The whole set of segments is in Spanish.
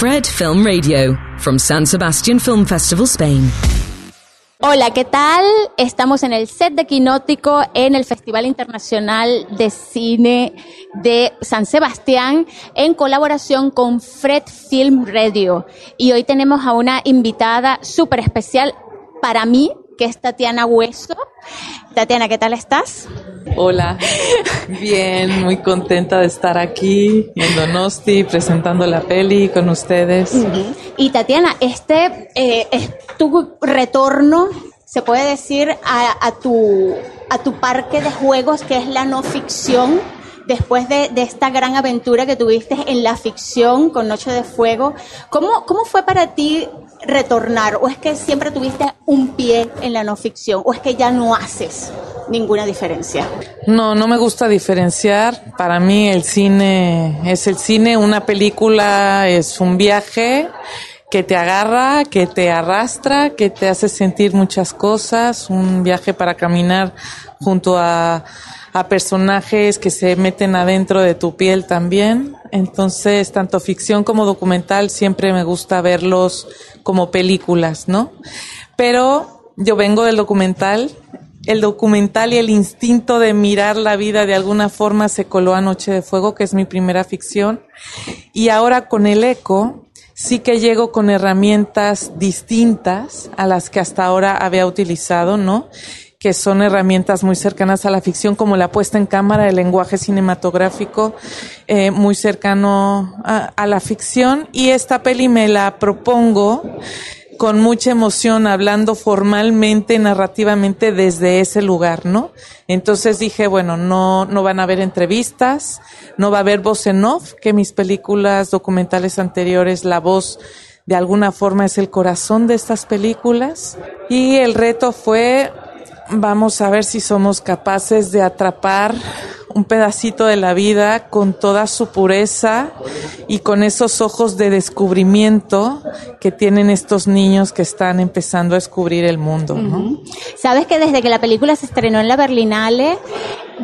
Fred Film Radio, from San Sebastian Film Festival, Spain. Hola, ¿qué tal? Estamos en el set de Quinótico en el Festival Internacional de Cine de San Sebastián en colaboración con Fred Film Radio. Y hoy tenemos a una invitada súper especial para mí, que es Tatiana Hueso. Tatiana, ¿qué tal estás? Hola, bien, muy contenta de estar aquí en Donosti presentando la peli con ustedes. Y Tatiana, este eh, es tu retorno, se puede decir, a, tu, a tu parque de juegos que es la no ficción después de, de, esta gran aventura que tuviste en la ficción con Noche de Fuego. ¿Cómo, ¿Cómo fue para ti retornar? ¿O es que siempre tuviste un pie en la no ficción? ¿O es que ya no haces ninguna diferencia? No, no me gusta diferenciar. Para mí el cine es el cine, una película es un viaje que te agarra, que te arrastra, que te hace sentir muchas cosas, un viaje para caminar junto a a personajes que se meten adentro de tu piel también. Entonces, tanto ficción como documental siempre me gusta verlos como películas, ¿no? Pero yo vengo del documental. El documental y el instinto de mirar la vida de alguna forma se coló a Noche de Fuego, que es mi primera ficción. Y ahora con el eco, sí que llego con herramientas distintas a las que hasta ahora había utilizado, ¿no? que son herramientas muy cercanas a la ficción, como la puesta en cámara, el lenguaje cinematográfico, eh, muy cercano a, a, la ficción. Y esta peli me la propongo con mucha emoción, hablando formalmente, narrativamente desde ese lugar, ¿no? Entonces dije, bueno, no, no van a haber entrevistas, no va a haber voz en off, que mis películas documentales anteriores, la voz de alguna forma es el corazón de estas películas. Y el reto fue vamos a ver si somos capaces de atrapar un pedacito de la vida con toda su pureza y con esos ojos de descubrimiento que tienen estos niños que están empezando a descubrir el mundo. ¿no? Sabes que desde que la película se estrenó en la Berlinale,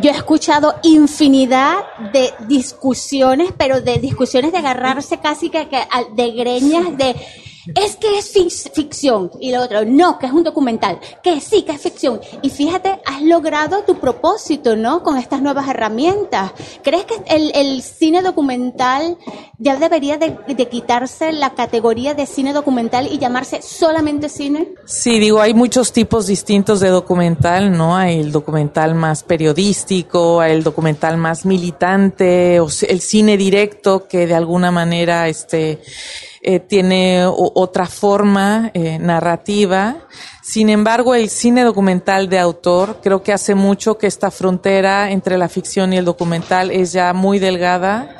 yo he escuchado infinidad de discusiones, pero de discusiones de agarrarse casi que, que de greñas de es que es ficción. Y lo otro, no, que es un documental. Que sí, que es ficción. Y fíjate, has logrado tu propósito, ¿no? Con estas nuevas herramientas. ¿Crees que el, cine documental ya debería de, de, quitarse la categoría de cine documental y llamarse solamente cine? Sí, digo, hay muchos tipos distintos de documental, ¿no? Hay el documental más periodístico, hay el documental más militante, o el cine directo que de alguna manera, este, eh, tiene otra forma eh, narrativa. Sin embargo, el cine documental de autor creo que hace mucho que esta frontera entre la ficción y el documental es ya muy delgada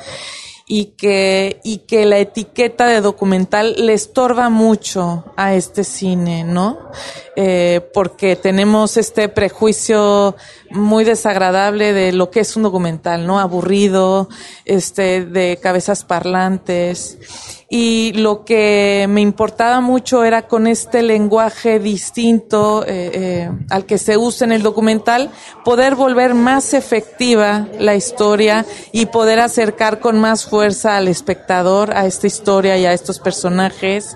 y que, y que la etiqueta de documental le estorba mucho a este cine, ¿no? Eh, porque tenemos este prejuicio muy desagradable de lo que es un documental, ¿no? Aburrido, este, de cabezas parlantes y lo que me importaba mucho era con este lenguaje distinto eh, eh, al que se usa en el documental, poder volver más efectiva la historia y poder acercar con más fuerza al espectador a esta historia y a estos personajes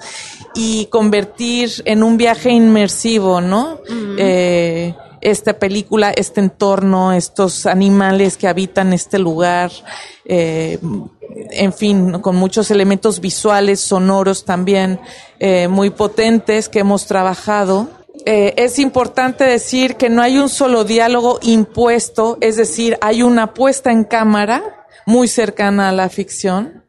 y convertir en un viaje inmersivo, ¿no? eh, esta película, este entorno, estos animales que habitan este lugar, eh, en fin, con muchos elementos visuales, sonoros también eh, muy potentes que hemos trabajado. Eh, es importante decir que no hay un solo diálogo impuesto, es decir, hay una puesta en cámara muy cercana a la ficción.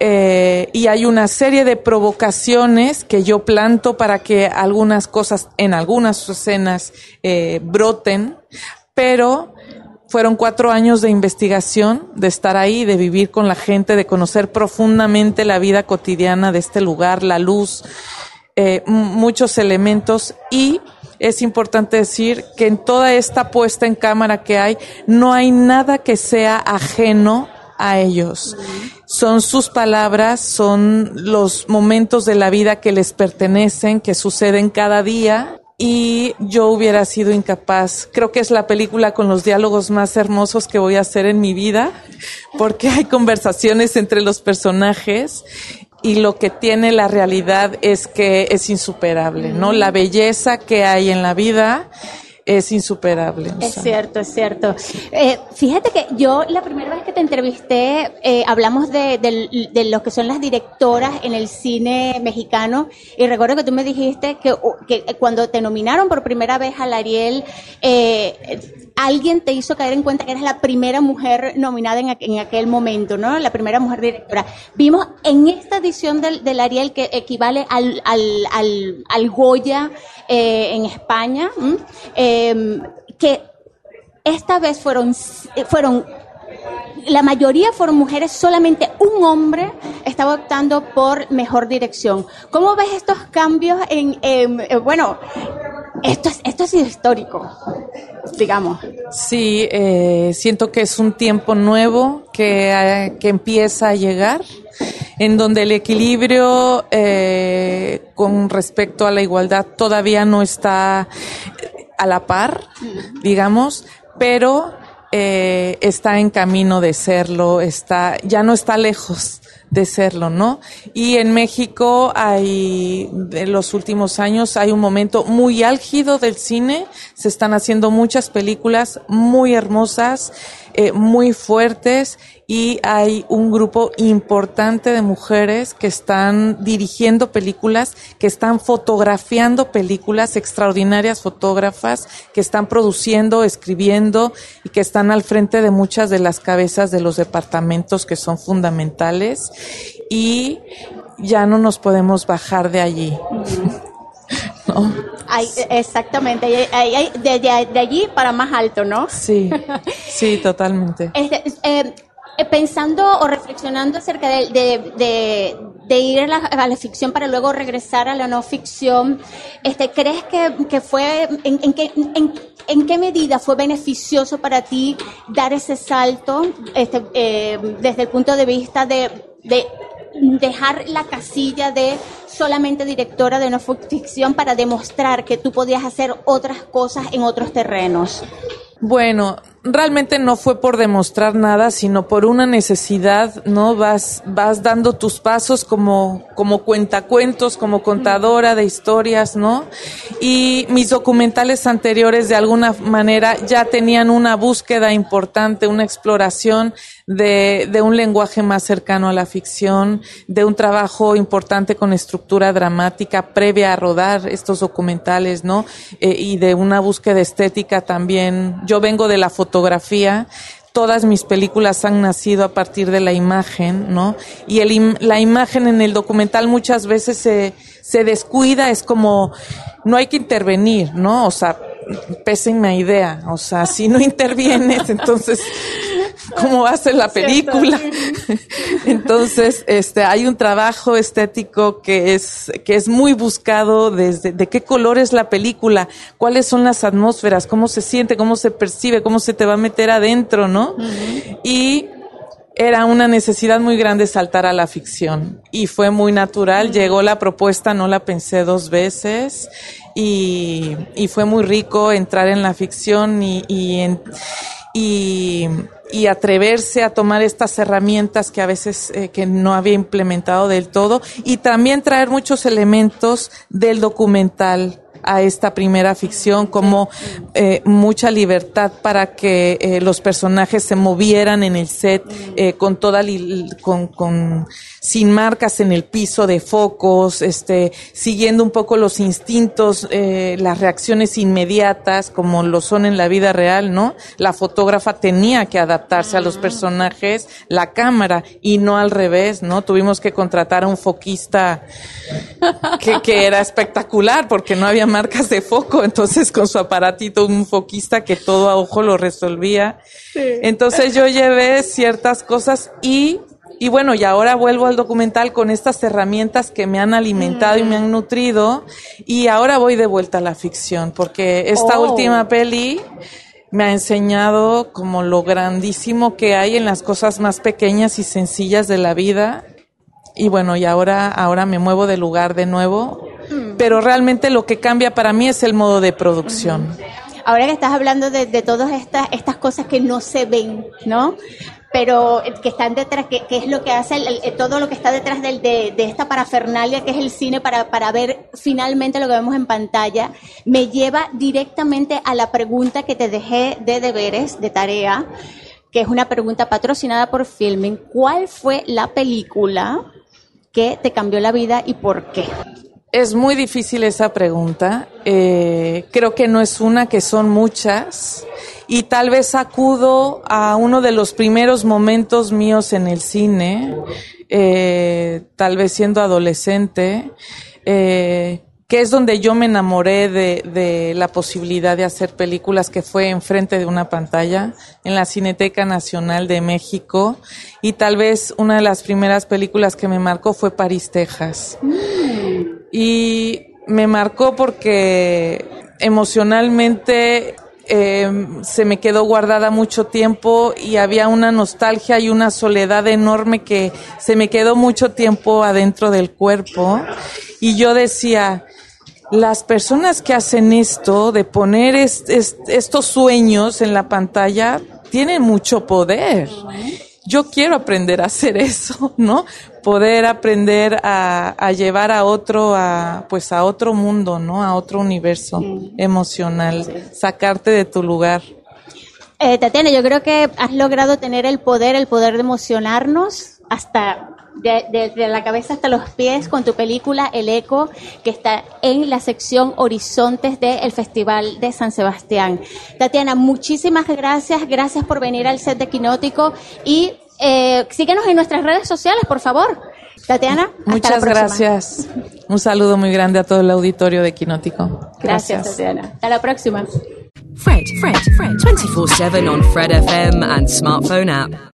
Eh, y hay una serie de provocaciones que yo planto para que algunas cosas en algunas escenas eh, broten, pero fueron cuatro años de investigación, de estar ahí, de vivir con la gente, de conocer profundamente la vida cotidiana de este lugar, la luz, eh, muchos elementos. Y es importante decir que en toda esta puesta en cámara que hay, no hay nada que sea ajeno a ellos. Son sus palabras, son los momentos de la vida que les pertenecen, que suceden cada día y yo hubiera sido incapaz. Creo que es la película con los diálogos más hermosos que voy a hacer en mi vida, porque hay conversaciones entre los personajes y lo que tiene la realidad es que es insuperable, ¿no? La belleza que hay en la vida es insuperable. Es cierto, es cierto. Eh, fíjate que yo la primera vez que te entrevisté eh, hablamos de, de, lo que son las directoras en el cine mexicano y recuerdo que tú me dijiste que, que cuando te nominaron por primera vez al Ariel, eh, alguien te hizo caer en cuenta que eras la primera mujer nominada en, en, aquel momento, ¿no? La primera mujer directora. Vimos en esta edición del, del Ariel que equivale al, al, al, al Goya eh, en España, eh, que esta vez fueron, fueron la mayoría fueron mujeres, solamente un hombre estaba optando por mejor dirección. ¿Cómo ves estos cambios en, eh, bueno, esto, es, esto sido histórico, digamos. Sí, eh, siento que es un tiempo nuevo que, eh, que empieza a llegar, en donde el equilibrio eh, con respecto a la igualdad todavía no está a la par, digamos, pero eh, está en camino de serlo, está, ya no está lejos de serlo, ¿no? Y en México hay, en los últimos años, hay un momento muy álgido del cine, se están haciendo muchas películas muy hermosas, eh, muy fuertes y hay un grupo importante de mujeres que están dirigiendo películas, que están fotografiando películas, extraordinarias fotógrafas, que están produciendo, escribiendo y que están al frente de muchas de las cabezas de los departamentos que son fundamentales y ya no nos podemos bajar de allí. ¿No? Exactamente, de, allí para más alto, ¿no? Sí, sí, totalmente. Este, eh, eh, pensando o reflexionando acerca de, ir a la, ficción para luego regresar a la no ficción, este, ¿crees que, fue, en, qué, en, qué medida fue beneficioso para ti dar ese salto este, eh, desde el punto de vista de, dejar la casilla de solamente directora de no ficción para demostrar que tú podías hacer otras cosas en otros terrenos? Bueno, realmente no fue por demostrar nada, sino por una necesidad, ¿no? Vas, vas dando tus pasos como, como cuentacuentos, como contadora de historias, ¿no? Y mis documentales anteriores de alguna manera ya tenían una búsqueda importante, una exploración de, de un lenguaje más cercano a la ficción, de un trabajo importante con estructura dramática previa a rodar estos documentales, ¿no? Eh, y de una búsqueda estética también. Yo vengo de la fotografía fotografía, todas mis películas han nacido a partir de la imagen, ¿no? Y la imagen en el documental muchas veces se, se descuida, es como, no hay que intervenir, ¿no? O sea, pésima idea, o sea, si no intervienes, entonces cómo va a ser la película. Entonces, este, hay un trabajo estético que es, que es muy buscado desde, de qué color es la película, cuáles son las atmósferas, cómo se siente, cómo se percibe, cómo se te va a meter adentro, ¿no? Y era una necesidad muy grande saltar a la ficción y fue muy natural. Llegó la propuesta, no la pensé dos veces y, y fue muy rico entrar en la ficción y, y, en, y y atreverse a tomar estas herramientas que a veces eh, que no había implementado del todo y también traer muchos elementos del documental a esta primera ficción, como eh, mucha libertad para que eh, los personajes se movieran en el set eh, con toda con, con sin marcas en el piso de focos, este, siguiendo un poco los instintos, las reacciones inmediatas como lo son en la vida real, ¿no? La fotógrafa tenía que adaptarse a los personajes, la cámara y no al revés, ¿no? Tuvimos que contratar a un foquista que, que era espectacular porque no había marcas de foco, entonces con su aparatito, un foquista que todo a ojo lo resolvía. Entonces yo llevé ciertas cosas y, y bueno, y ahora vuelvo al documental con estas herramientas que me han alimentado y me han nutrido y ahora voy de vuelta a la ficción porque esta oh. última peli me ha enseñado como lo grandísimo que hay en las cosas más pequeñas y sencillas de la vida. Y bueno, y ahora, ahora me muevo de lugar de nuevo pero realmente lo que cambia para mí es el modo de producción. Ahora que estás hablando de, todas estas, estas cosas que no se ven, ¿no? pero que están detrás, que, es lo que hace el- todo lo que está detrás del- de, de esta parafernalia que es el cine para, para ver finalmente lo que vemos en pantalla, me lleva directamente a la pregunta que te dejé de deberes, de tarea, que es una pregunta patrocinada por Filming. ¿Cuál fue la película que te cambió la vida y por qué? Es muy difícil esa pregunta. Eh, creo que no es una, que son muchas. Y tal vez acudo a uno de los primeros momentos míos en el cine, eh, tal vez siendo adolescente, eh, que es donde yo me enamoré de, de la posibilidad de hacer películas que fue enfrente de una pantalla en la Cineteca Nacional de México y tal vez una de las primeras películas que me marcó fue París, Texas. Y me marcó porque emocionalmente eh, se me quedó guardada mucho tiempo y había una nostalgia y una soledad enorme que se me quedó mucho tiempo adentro del cuerpo. Y yo decía, las personas que hacen esto, de poner est- est- estos sueños en la pantalla, tienen mucho poder. Yo quiero aprender a hacer eso, ¿no? Poder aprender a, a llevar a otro, a, pues a otro mundo, ¿no? A otro universo emocional, sacarte de tu lugar. Eh, Tatiana, yo creo que has logrado tener el poder, el poder de emocionarnos hasta de- desde la cabeza hasta los pies con tu película El Eco, que está en la sección Horizontes del Festival de San Sebastián. Tatiana, muchísimas gracias, gracias por venir al set de Quinótico y eh, síguenos en nuestras redes sociales, por favor. Tatiana, hasta la Muchas gracias. Un saludo muy grande a todo el auditorio de Quinótico. Gracias, Tatiana. Hasta la próxima. Fred, Fred, Fred, 24 7 on Fred FM and smartphone app.